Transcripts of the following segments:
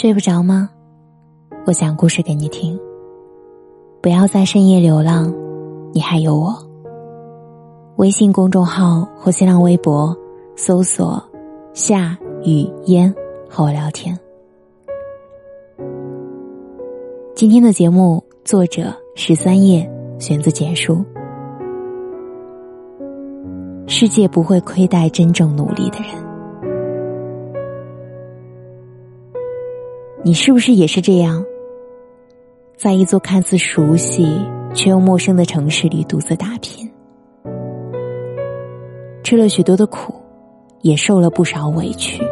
睡不着吗？我讲故事给你听。不要在深夜流浪，你还有我。微信公众号或新浪微博搜索“夏雨嫣”和我聊天。今天的节目作者十三叶，选自简书。世界不会亏待真正努力的人。你是不是也是这样，在一座看似熟悉却又陌生的城市里独自打拼，吃了许多的苦，也受了不少委屈，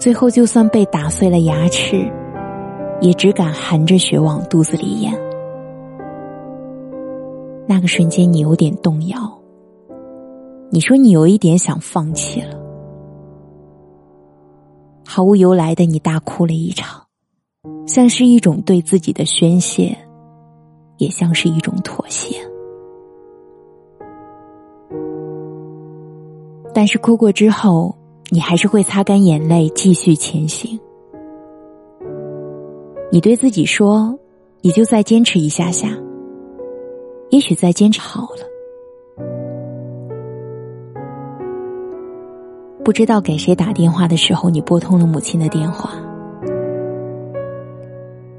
最后就算被打碎了牙齿，也只敢含着血往肚子里咽。那个瞬间，你有点动摇，你说你有一点想放弃了。毫无由来的，你大哭了一场，像是一种对自己的宣泄，也像是一种妥协。但是哭过之后，你还是会擦干眼泪，继续前行。你对自己说：“你就再坚持一下下，也许再坚持好了。”不知道给谁打电话的时候，你拨通了母亲的电话。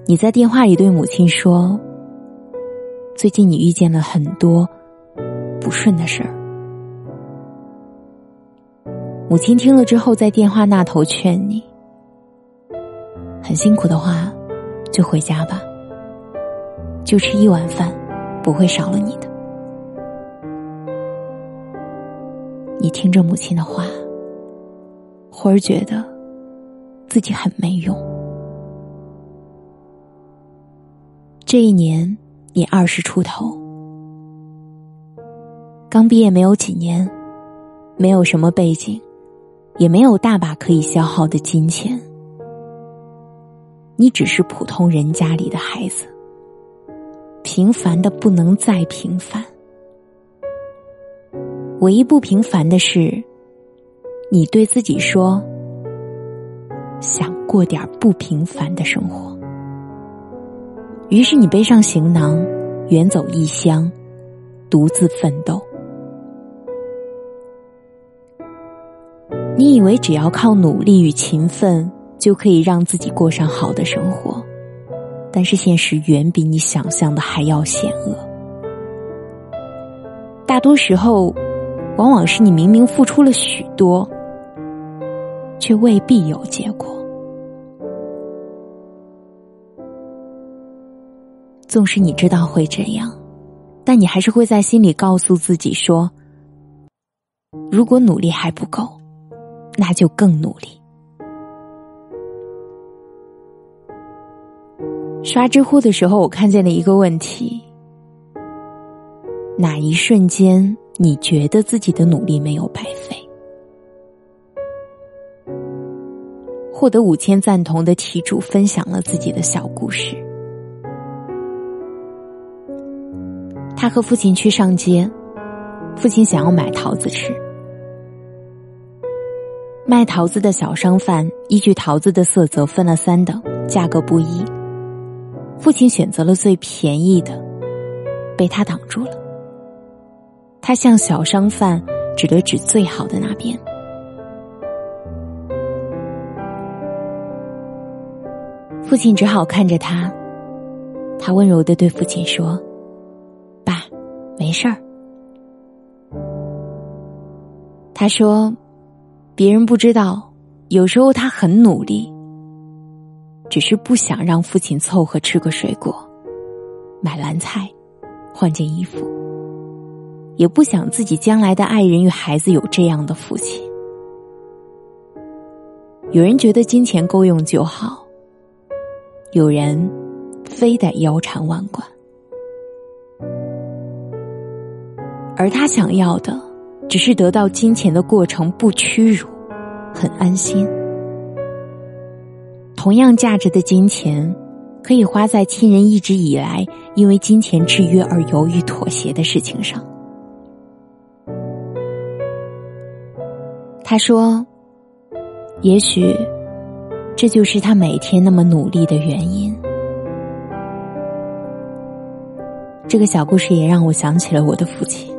你在电话里对母亲说：“最近你遇见了很多不顺的事儿。”母亲听了之后，在电话那头劝你：“很辛苦的话，就回家吧，就吃一碗饭，不会少了你的。”你听着母亲的话。忽而觉得自己很没用。这一年，你二十出头，刚毕业没有几年，没有什么背景，也没有大把可以消耗的金钱。你只是普通人家里的孩子，平凡的不能再平凡。唯一不平凡的是。你对自己说：“想过点不平凡的生活。”于是你背上行囊，远走异乡，独自奋斗。你以为只要靠努力与勤奋，就可以让自己过上好的生活，但是现实远比你想象的还要险恶。大多时候，往往是你明明付出了许多。却未必有结果。纵使你知道会这样，但你还是会在心里告诉自己说：“如果努力还不够，那就更努力。”刷知乎的时候，我看见了一个问题：哪一瞬间你觉得自己的努力没有白费？获得五千赞同的题主分享了自己的小故事。他和父亲去上街，父亲想要买桃子吃。卖桃子的小商贩依据桃子的色泽分了三等，价格不一。父亲选择了最便宜的，被他挡住了。他向小商贩指了指最好的那边。父亲只好看着他，他温柔的对父亲说：“爸，没事儿。”他说：“别人不知道，有时候他很努力，只是不想让父亲凑合吃个水果，买篮菜，换件衣服，也不想自己将来的爱人与孩子有这样的父亲。有人觉得金钱够用就好。”有人非得腰缠万贯，而他想要的只是得到金钱的过程不屈辱，很安心。同样价值的金钱，可以花在亲人一直以来因为金钱制约而犹豫妥协的事情上。他说：“也许这就是他每天那么努力的原因。这个小故事也让我想起了我的父亲。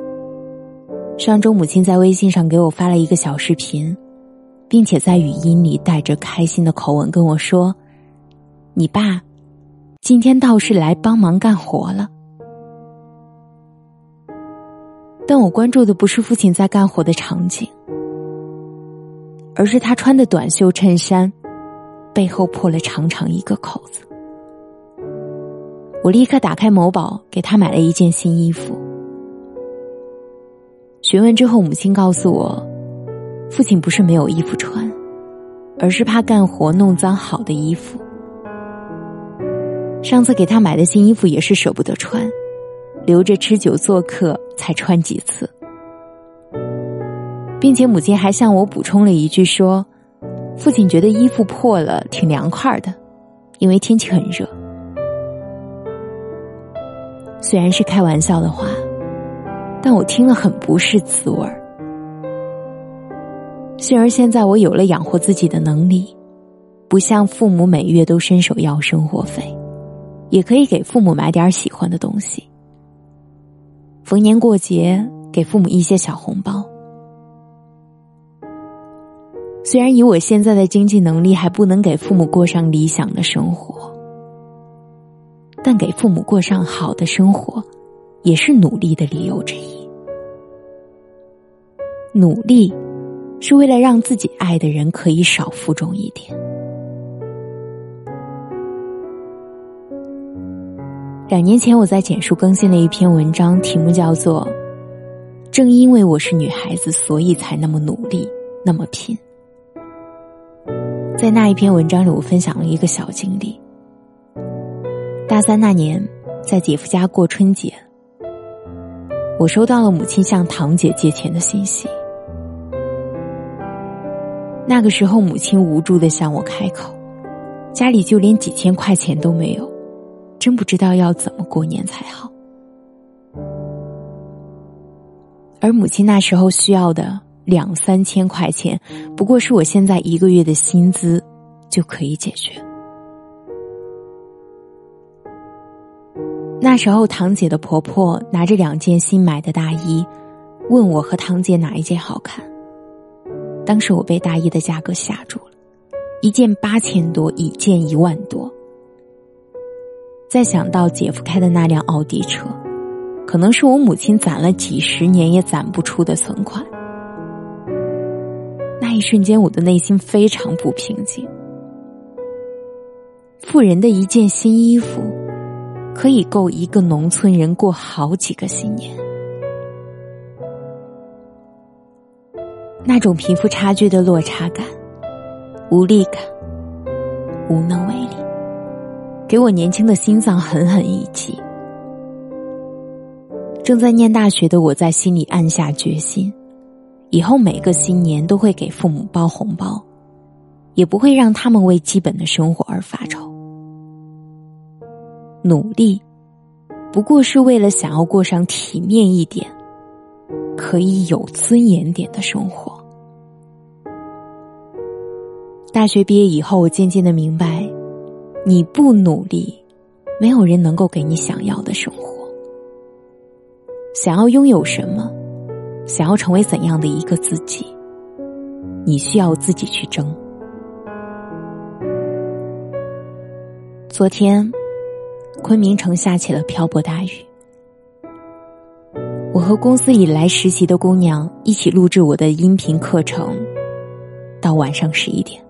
上周母亲在微信上给我发了一个小视频，并且在语音里带着开心的口吻跟我说：“你爸今天倒是来帮忙干活了。”但我关注的不是父亲在干活的场景，而是他穿的短袖衬衫背后破了长长一个口子。我立刻打开某宝，给他买了一件新衣服。询问之后，母亲告诉我，父亲不是没有衣服穿，而是怕干活弄脏好的衣服。上次给他买的新衣服也是舍不得穿，留着吃酒做客才穿几次，并且母亲还向我补充了一句说，父亲觉得衣服破了挺凉快的，因为天气很热。虽然是开玩笑的话。但我听了很不是滋味儿。幸而现在我有了养活自己的能力，不像父母每月都伸手要生活费，也可以给父母买点喜欢的东西。逢年过节给父母一些小红包。虽然以我现在的经济能力还不能给父母过上理想的生活，但给父母过上好的生活，也是努力的理由之一。努力，是为了让自己爱的人可以少负重一点。两年前，我在简书更新了一篇文章，题目叫做《正因为我是女孩子，所以才那么努力，那么拼》。在那一篇文章里，我分享了一个小经历。大三那年，在姐夫家过春节，我收到了母亲向堂姐借钱的信息。那个时候，母亲无助的向我开口，家里就连几千块钱都没有，真不知道要怎么过年才好。而母亲那时候需要的两三千块钱，不过是我现在一个月的薪资就可以解决。那时候，堂姐的婆婆拿着两件新买的大衣，问我和堂姐哪一件好看。当时我被大衣的价格吓住了，一件八千多，一件一万多。再想到姐夫开的那辆奥迪车，可能是我母亲攒了几十年也攒不出的存款，一瞬间我的内心非常不平静。富人的一件新衣服，可以够一个农村人过好几个新年。那种贫富差距的落差感、无力感、无能为力，给我年轻的心脏狠狠一击。正在念大学的我在心里暗下决心，以后每个新年都会给父母包红包，也不会让他们为基本的生活而发愁。努力，不过是为了想要过上体面一点、可以有尊严点的生活。大学毕业以后，我渐渐的明白，你不努力，没有人能够给你想要的生活。想要拥有什么，想要成为怎样的一个自己，你需要自己去争。昨天，昆明城下起了瓢泼大雨，我和公司以来实习的姑娘一起录制我的音频课程，到晚上十一点。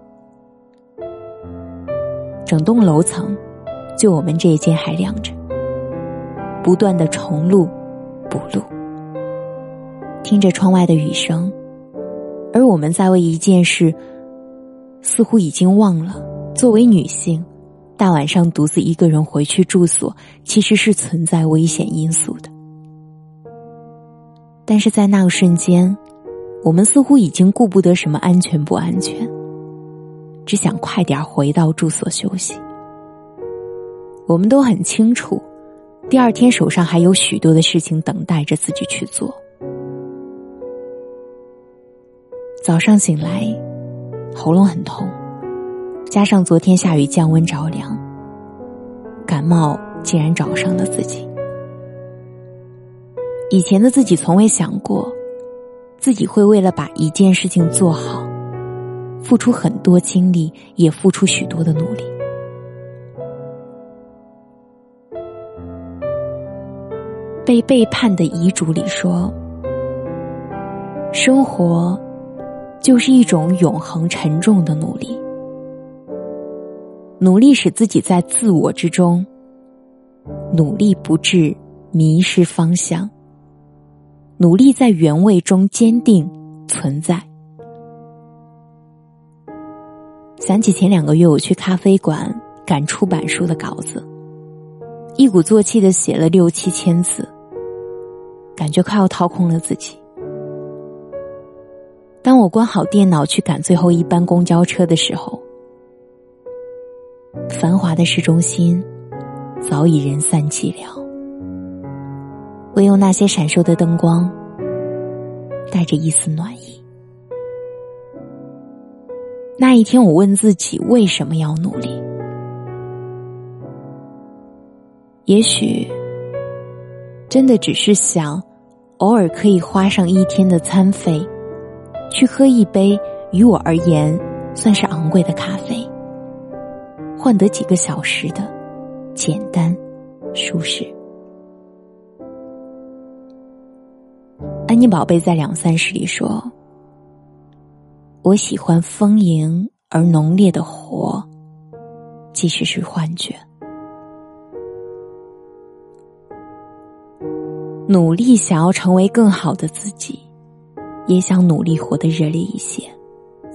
整栋楼层，就我们这一间还亮着，不断的重录、补录，听着窗外的雨声，而我们在为一件事，似乎已经忘了。作为女性，大晚上独自一个人回去住所，其实是存在危险因素的。但是在那个瞬间，我们似乎已经顾不得什么安全不安全。只想快点回到住所休息。我们都很清楚，第二天手上还有许多的事情等待着自己去做。早上醒来，喉咙很痛，加上昨天下雨降温着凉，感冒竟然找上了自己。以前的自己从未想过，自己会为了把一件事情做好，付出很多精力，也付出许多的努力。被背叛的遗嘱里说：“生活就是一种永恒沉重的努力，努力使自己在自我之中，努力不致迷失方向，努力在原位中坚定存在。”想起前两个月我去咖啡馆赶出版书的稿子，一鼓作气的写了六七千字。感觉快要掏空了自己。当我关好电脑去赶最后一班公交车的时候，繁华的市中心早已人散寂寥，唯有那些闪烁的灯光带着一丝暖意。那一天，我问自己为什么要努力？也许。真的只是想，偶尔可以花上一天的餐费，去喝一杯于我而言算是昂贵的咖啡，换得几个小时的简单舒适。安妮宝贝在两三十里说：“我喜欢丰盈而浓烈的活，即使是幻觉。”努力想要成为更好的自己，也想努力活得热烈一些、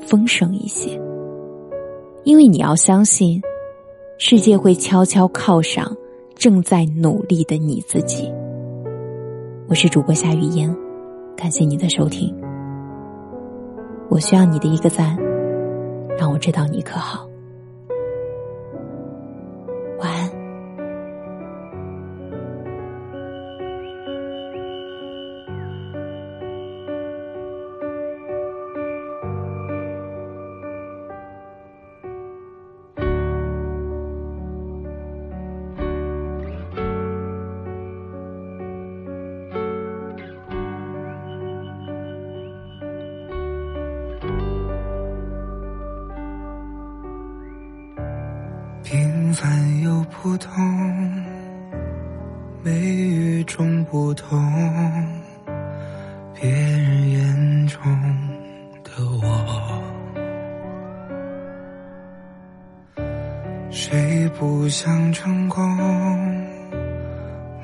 丰盛一些。因为你要相信，世界会悄悄犒赏正在努力的你自己。我是主播夏雨嫣，感谢你的收听。我需要你的一个赞，让我知道你可好。平凡又普通，没与众不同。别人眼中的我，谁不想成功？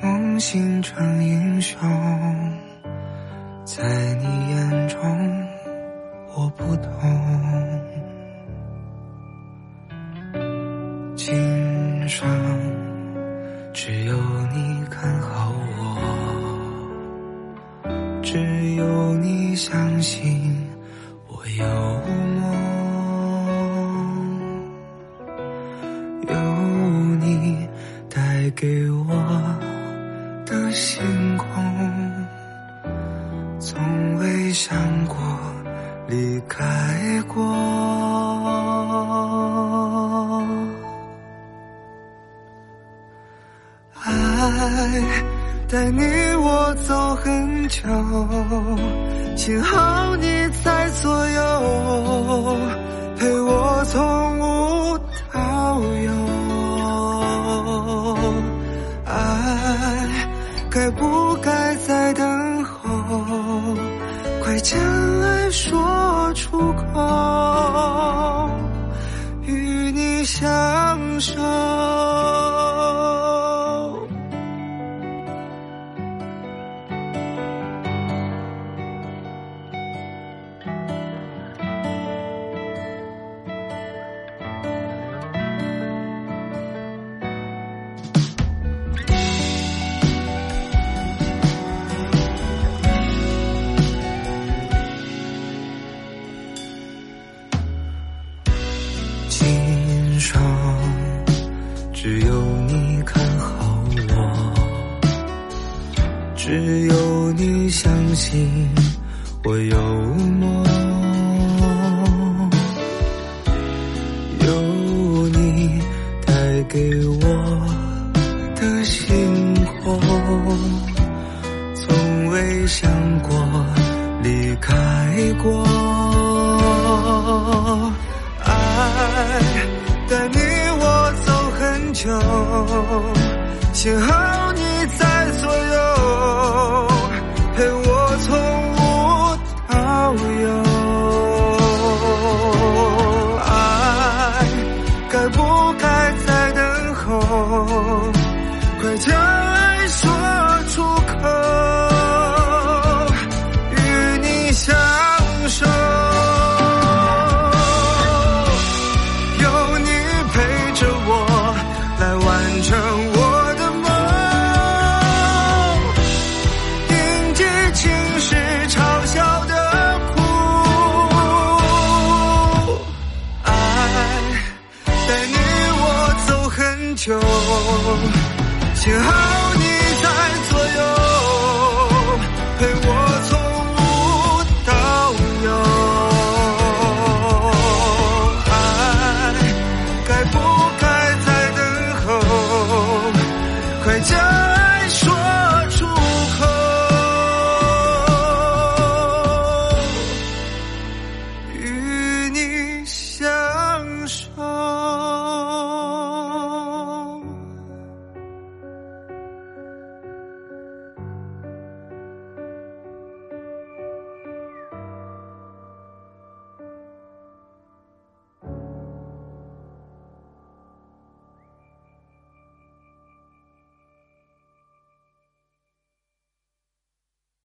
梦醒成英雄，在你眼中，我不同。上只有你看好我，只有你相信带你我走很久，幸好你在左右，陪我从无到有。爱该不该再等候？快将爱说出口，与你相守。只有你看好我只有你相信我有梦有你带给我的星空从未想过离开过。爱的你就邂逅 your heart.